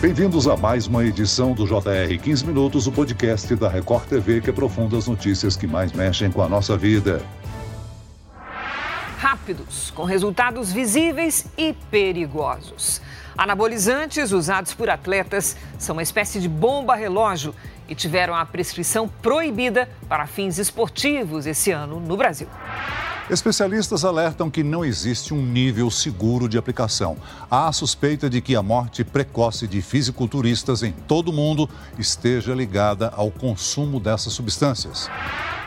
Bem-vindos a mais uma edição do JR 15 Minutos, o podcast da Record TV que aprofunda as notícias que mais mexem com a nossa vida. Rápidos, com resultados visíveis e perigosos. Anabolizantes usados por atletas são uma espécie de bomba relógio e tiveram a prescrição proibida para fins esportivos esse ano no Brasil. Especialistas alertam que não existe um nível seguro de aplicação. Há a suspeita de que a morte precoce de fisiculturistas em todo o mundo esteja ligada ao consumo dessas substâncias.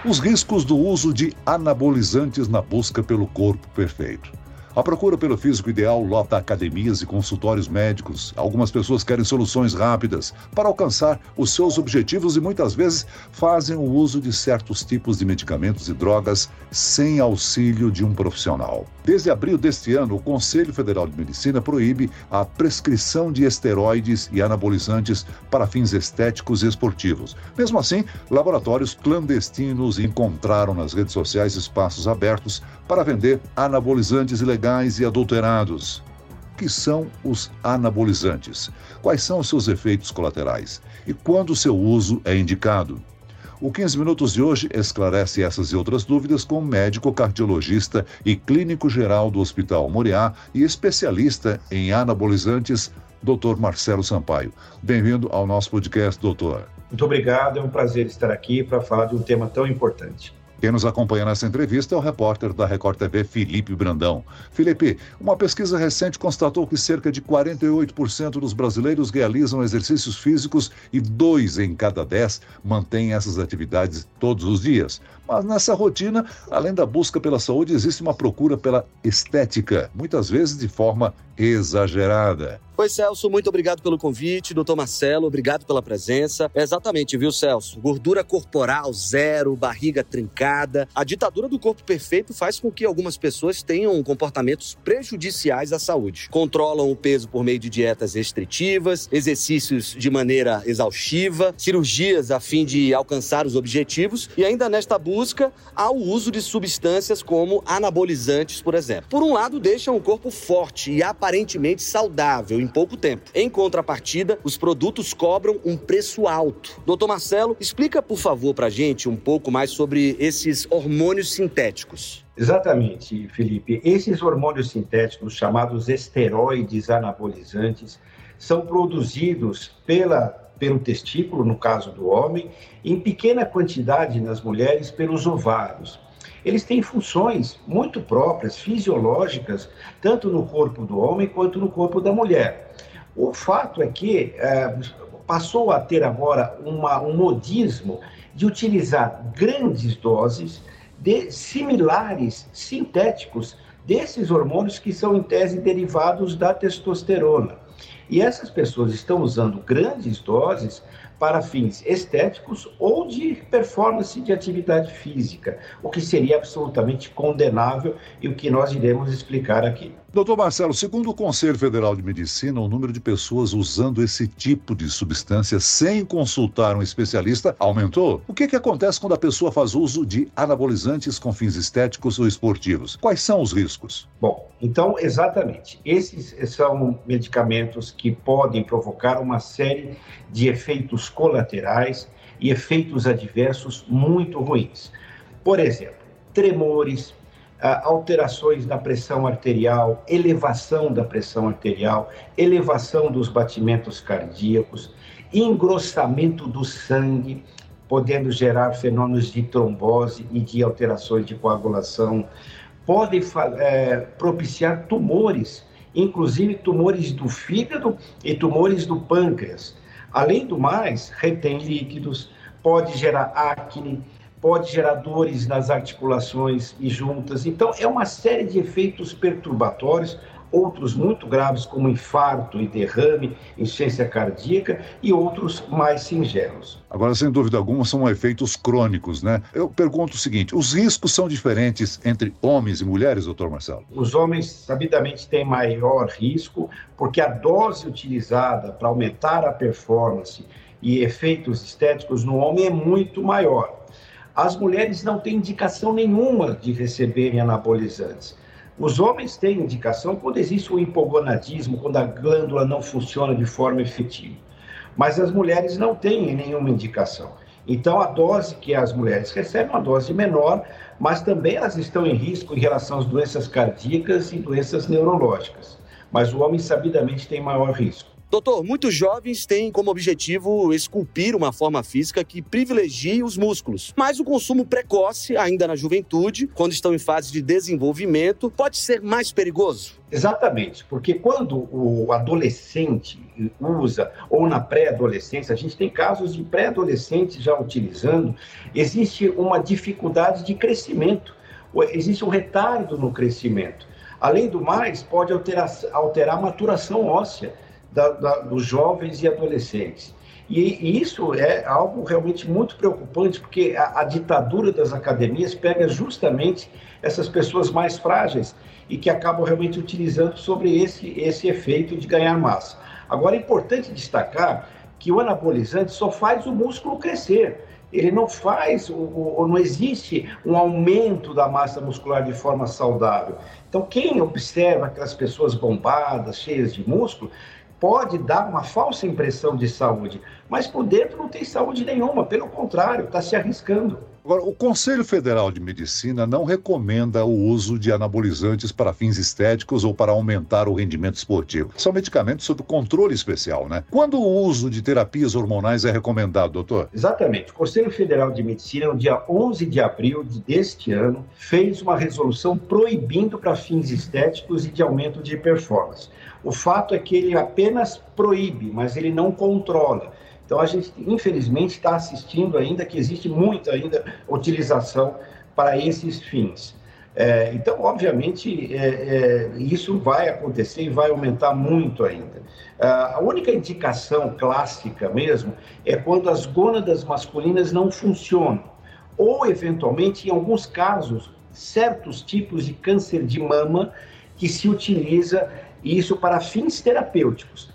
Os riscos do uso de anabolizantes na busca pelo corpo perfeito. A procura pelo físico ideal lota academias e consultórios médicos. Algumas pessoas querem soluções rápidas para alcançar os seus objetivos e muitas vezes fazem o uso de certos tipos de medicamentos e drogas sem auxílio de um profissional. Desde abril deste ano, o Conselho Federal de Medicina proíbe a prescrição de esteroides e anabolizantes para fins estéticos e esportivos. Mesmo assim, laboratórios clandestinos encontraram nas redes sociais espaços abertos para vender anabolizantes ilegais e adulterados. O que são os anabolizantes? Quais são os seus efeitos colaterais? E quando o seu uso é indicado? O 15 Minutos de hoje esclarece essas e outras dúvidas com o médico cardiologista e clínico geral do Hospital Moriá e especialista em anabolizantes, Dr. Marcelo Sampaio. Bem-vindo ao nosso podcast, doutor. Muito obrigado, é um prazer estar aqui para falar de um tema tão importante. Quem nos acompanha nessa entrevista é o repórter da Record TV, Felipe Brandão. Felipe, uma pesquisa recente constatou que cerca de 48% dos brasileiros realizam exercícios físicos e dois em cada dez mantêm essas atividades todos os dias. Mas nessa rotina, além da busca pela saúde, existe uma procura pela estética, muitas vezes de forma exagerada. Oi, Celso, muito obrigado pelo convite. Doutor Marcelo, obrigado pela presença. Exatamente, viu, Celso? Gordura corporal zero, barriga trincada. A ditadura do corpo perfeito faz com que algumas pessoas tenham comportamentos prejudiciais à saúde. Controlam o peso por meio de dietas restritivas, exercícios de maneira exaustiva, cirurgias a fim de alcançar os objetivos e ainda nesta busca há o uso de substâncias como anabolizantes, por exemplo. Por um lado, deixam o corpo forte e aparentemente saudável em pouco tempo. Em contrapartida, os produtos cobram um preço alto. Doutor Marcelo, explica por favor para a gente um pouco mais sobre esses hormônios sintéticos. Exatamente, Felipe. Esses hormônios sintéticos, chamados esteroides anabolizantes, são produzidos pela pelo testículo, no caso do homem, em pequena quantidade nas mulheres pelos ovários. Eles têm funções muito próprias, fisiológicas, tanto no corpo do homem quanto no corpo da mulher. O fato é que é, passou a ter agora uma, um modismo de utilizar grandes doses de similares sintéticos desses hormônios que são, em tese, derivados da testosterona. E essas pessoas estão usando grandes doses para fins estéticos ou de performance de atividade física, o que seria absolutamente condenável e o que nós iremos explicar aqui. Doutor Marcelo, segundo o Conselho Federal de Medicina, o número de pessoas usando esse tipo de substância sem consultar um especialista aumentou. O que, que acontece quando a pessoa faz uso de anabolizantes com fins estéticos ou esportivos? Quais são os riscos? Bom, então, exatamente. Esses são medicamentos que podem provocar uma série de efeitos colaterais e efeitos adversos muito ruins. Por exemplo, tremores, alterações na pressão arterial, elevação da pressão arterial, elevação dos batimentos cardíacos, engrossamento do sangue, podendo gerar fenômenos de trombose e de alterações de coagulação, podem é, propiciar tumores, inclusive tumores do fígado e tumores do pâncreas. Além do mais, retém líquidos, pode gerar acne, pode gerar dores nas articulações e juntas. Então, é uma série de efeitos perturbatórios, outros muito graves, como infarto e derrame, insuficiência cardíaca, e outros mais singelos. Agora, sem dúvida alguma, são efeitos crônicos, né? Eu pergunto o seguinte: os riscos são diferentes entre homens e mulheres, doutor Marcelo? Os homens, sabidamente, têm maior risco, porque a dose utilizada para aumentar a performance e efeitos estéticos no homem é muito maior. As mulheres não têm indicação nenhuma de receberem anabolizantes. Os homens têm indicação quando existe o hipogonadismo, quando a glândula não funciona de forma efetiva. Mas as mulheres não têm nenhuma indicação. Então, a dose que as mulheres recebem é uma dose menor, mas também elas estão em risco em relação às doenças cardíacas e doenças neurológicas. Mas o homem, sabidamente, tem maior risco. Doutor, muitos jovens têm como objetivo esculpir uma forma física que privilegie os músculos. Mas o consumo precoce, ainda na juventude, quando estão em fase de desenvolvimento, pode ser mais perigoso? Exatamente, porque quando o adolescente usa, ou na pré-adolescência, a gente tem casos de pré-adolescentes já utilizando, existe uma dificuldade de crescimento, existe um retardo no crescimento. Além do mais, pode alterar, alterar a maturação óssea da, da, dos jovens e adolescentes. E, e, isso é algo realmente muito preocupante, porque a, a, ditadura das academias pega justamente essas pessoas mais frágeis e que acabam realmente utilizando sobre esse, esse efeito de ganhar massa. Agora, é importante destacar que o anabolizante só faz o músculo crescer. Ele não faz, ou não existe um aumento da massa muscular de forma saudável. Então, quem observa aquelas pessoas bombadas, cheias de músculo, pode dar uma falsa impressão de saúde, mas por dentro não tem saúde nenhuma, pelo contrário, está se arriscando. Agora, o Conselho Federal de Medicina não recomenda o uso de anabolizantes para fins estéticos ou para aumentar o rendimento esportivo. São medicamentos sob controle especial, né? Quando o uso de terapias hormonais é recomendado, doutor? Exatamente. O Conselho Federal de Medicina, no dia 11 de abril deste ano, fez uma resolução proibindo para fins estéticos e de aumento de performance. O fato é que ele apenas proíbe, mas ele não controla. Então a gente, infelizmente, está assistindo ainda que existe muita ainda utilização para esses fins. É, então, obviamente, é, é, isso vai acontecer e vai aumentar muito ainda. a única indicação clássica mesmo é quando as gônadas masculinas não funcionam, ou, eventualmente, em alguns casos, certos tipos de câncer de mama que se utiliza isso para fins terapêuticos.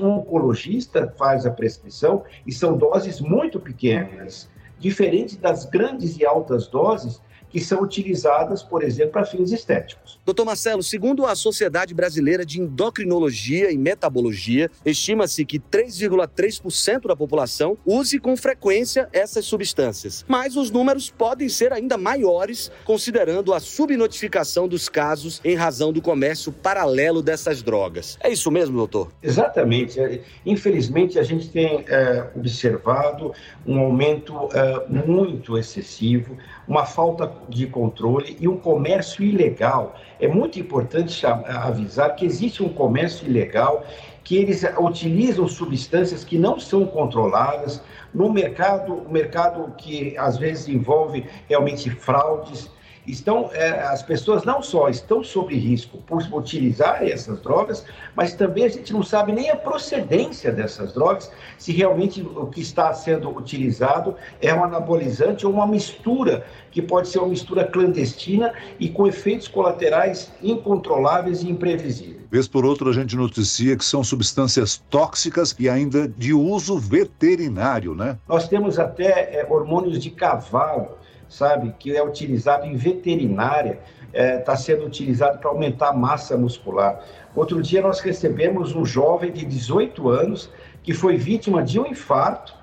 Um oncologista faz a prescrição e são doses muito pequenas, diferente das grandes e altas doses que são utilizadas, por exemplo, para fins estéticos. Doutor Marcelo, segundo a Sociedade Brasileira de Endocrinologia e Metabologia, estima-se que 3,3% da população use com frequência essas substâncias. Mas os números podem ser ainda maiores, considerando a subnotificação dos casos em razão do comércio paralelo dessas drogas. É isso mesmo, doutor? Exatamente. Infelizmente, a gente tem é, observado um aumento é, muito excessivo, uma falta de controle e um comércio ilegal. É muito importante avisar que existe um comércio ilegal que eles utilizam substâncias que não são controladas no mercado, mercado que às vezes envolve realmente fraudes estão, é, as pessoas não só estão sob risco por utilizar essas drogas, mas também a gente não sabe nem a procedência dessas drogas, se realmente o que está sendo utilizado é um anabolizante ou uma mistura, que pode ser uma mistura clandestina e com efeitos colaterais incontroláveis e imprevisíveis. Vez por outra, a gente noticia que são substâncias tóxicas e ainda de uso veterinário, né? Nós temos até é, hormônios de cavalo sabe, que é utilizado em veterinária, está é, tá sendo utilizado para aumentar a massa muscular. Outro dia nós recebemos um jovem de 18 anos que foi vítima de um infarto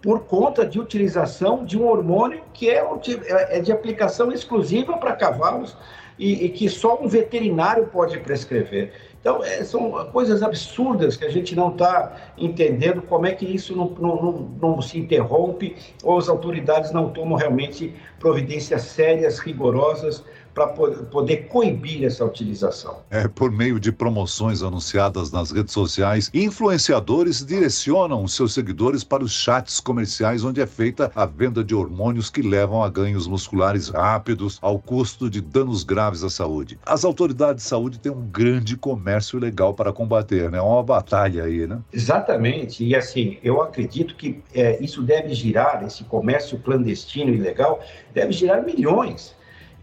por conta de utilização de um hormônio que é, é, é de aplicação exclusiva para cavalos e, e que só um veterinário pode prescrever. Então, é, são coisas absurdas que a gente não está entendendo como é que isso não, não, não, não, se interrompe ou as autoridades não tomam realmente providências sérias, rigorosas para poder coibir essa utilização. É, por meio de promoções anunciadas nas redes sociais, influenciadores direcionam seus seguidores para os chats comerciais onde é feita a venda de hormônios que levam a ganhos musculares rápidos ao custo de danos graves à saúde. As autoridades de saúde têm um grande comércio ilegal para combater, né? É uma batalha aí, né? Exatamente. E assim, eu acredito que é, isso deve girar, esse comércio clandestino ilegal, deve girar milhões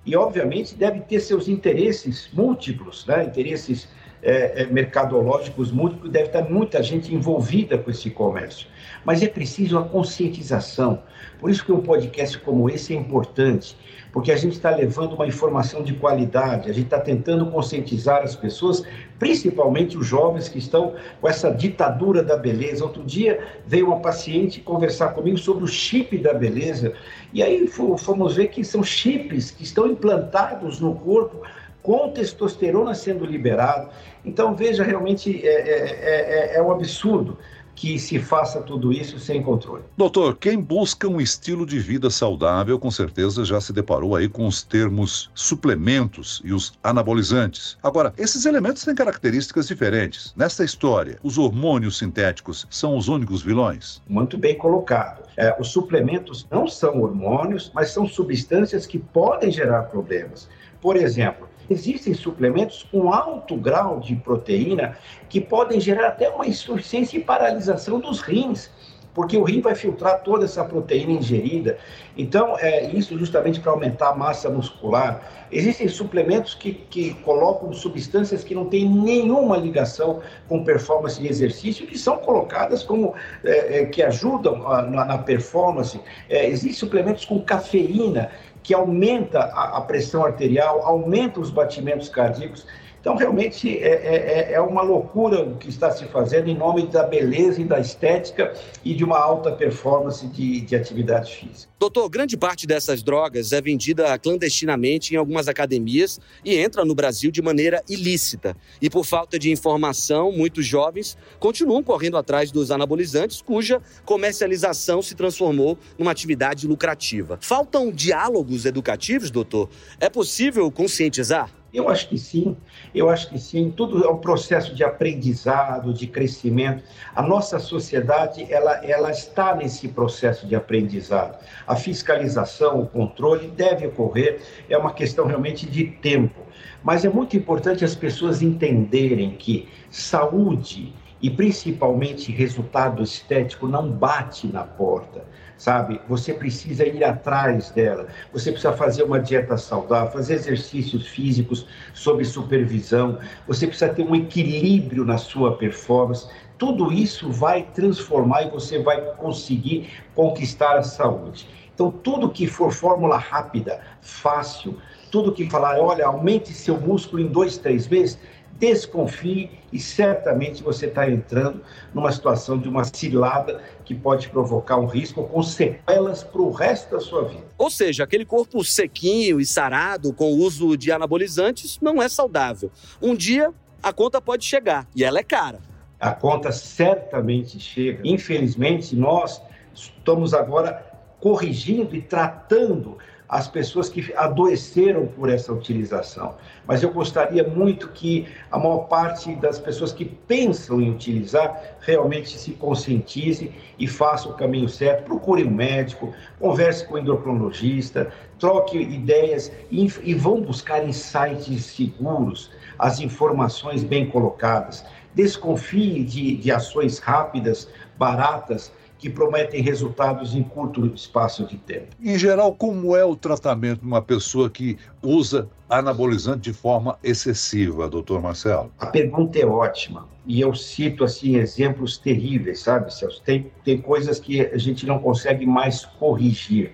e, obviamente, deve ter seus interesses múltiplos, né? interesses é, é, mercadológicos múltiplos, deve estar muita gente envolvida com esse comércio. Mas é preciso a conscientização. Por isso que um podcast como esse é importante, porque a gente está levando uma informação de qualidade, a gente está tentando conscientizar as pessoas, principalmente os jovens que estão com essa ditadura da beleza. Outro dia veio uma paciente conversar comigo sobre o chip da beleza, e aí fomos ver que são chips que estão implantados no corpo com testosterona sendo liberado. Então, veja, realmente é, é, é, é um absurdo que se faça tudo isso sem controle. Doutor, quem busca um estilo de vida saudável, com certeza já se deparou aí com os termos suplementos e os anabolizantes. Agora, esses elementos têm características diferentes. Nesta história, os hormônios sintéticos são os únicos vilões? Muito bem colocado. É, os suplementos não são hormônios, mas são substâncias que podem gerar problemas. Por exemplo, Existem suplementos com alto grau de proteína que podem gerar até uma insuficiência e paralisação dos rins, porque o rim vai filtrar toda essa proteína ingerida. Então, é isso justamente para aumentar a massa muscular. Existem suplementos que, que colocam substâncias que não têm nenhuma ligação com performance de exercício, que são colocadas como é, é, que ajudam a, na, na, performance. É, existem suplementos com cafeína que aumenta a, a pressão arterial, aumenta os batimentos cardíacos. Então, realmente, é, é, é, é, uma loucura o que está se fazendo em nome da beleza e da estética e de uma alta performance de, de atividade física. Doutor, grande parte dessas drogas é vendida clandestinamente em algumas academias e entra no Brasil de maneira ilícita. E por falta de informação, muitos jovens continuam correndo atrás dos anabolizantes, cuja comercialização se transformou numa atividade lucrativa. Faltam diálogos educativos, doutor? É possível conscientizar? Eu acho que sim, eu acho que sim. Tudo é um processo de aprendizado, de crescimento. A nossa sociedade, ela, ela está nesse processo de aprendizado. A fiscalização, o controle deve ocorrer, é uma questão realmente de tempo. Mas é muito importante as pessoas entenderem que saúde e principalmente resultado estético não bate na porta sabe? Você precisa ir atrás dela, você precisa fazer uma dieta saudável, fazer exercícios físicos sob supervisão, você precisa ter um equilíbrio na sua performance. Tudo isso vai transformar e você vai conseguir conquistar a saúde. Então, tudo que for fórmula rápida, fácil, tudo que falar, olha, aumente seu músculo em dois, três meses, desconfie e certamente você está entrando numa situação de uma cilada que pode provocar um risco com sequelas para o resto da sua vida. Ou seja, aquele corpo sequinho e sarado com o uso de anabolizantes não é saudável. Um dia a conta pode chegar e ela é cara. A conta certamente chega. Infelizmente, nós estamos agora corrigindo e tratando as pessoas que adoeceram por essa utilização. Mas eu gostaria muito que a maior parte das pessoas que pensam em utilizar realmente se conscientize e faça o caminho certo. Procure um médico, converse com o endocrinologista, troque ideias e, e vão buscar insights seguros, as informações bem colocadas. Desconfie de, de ações rápidas, baratas, que prometem resultados em curto espaço de tempo. Em geral, como é o tratamento de uma pessoa que usa anabolizante de forma excessiva, doutor Marcelo? A pergunta é ótima. E eu cito, assim, exemplos terríveis, sabe, Celso? Tem, tem coisas que a gente não consegue mais corrigir.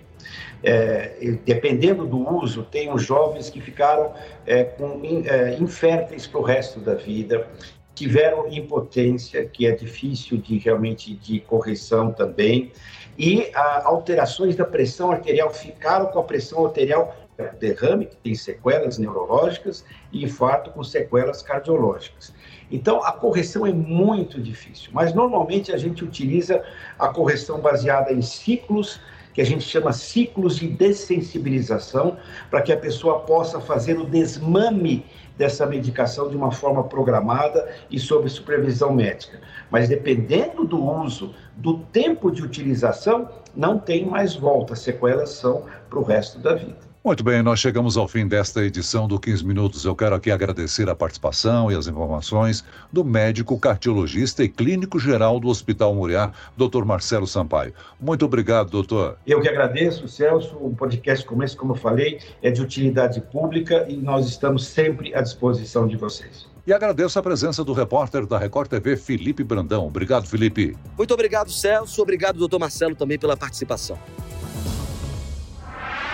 É, dependendo do uso, tem os jovens que ficaram é, com, é, inférteis para o resto da vida, tiveram impotência, que é difícil de realmente de correção também, e a, alterações da pressão arterial ficaram com a pressão arterial derrame, que tem sequelas neurológicas, e infarto com sequelas cardiológicas. Então, a correção é muito difícil, mas normalmente a gente utiliza a correção baseada em ciclos, que a gente chama ciclos de dessensibilização, para que a pessoa possa fazer o desmame dessa medicação de uma forma programada e sob supervisão médica. Mas dependendo do uso, do tempo de utilização, não tem mais volta. As sequelas são para o resto da vida. Muito bem, nós chegamos ao fim desta edição do 15 Minutos. Eu quero aqui agradecer a participação e as informações do médico cardiologista e clínico geral do Hospital Muriá, Dr. Marcelo Sampaio. Muito obrigado, doutor. Eu que agradeço, Celso. Um podcast como esse, como eu falei, é de utilidade pública e nós estamos sempre à disposição de vocês. E agradeço a presença do repórter da Record TV, Felipe Brandão. Obrigado, Felipe. Muito obrigado, Celso. Obrigado, doutor Marcelo, também pela participação.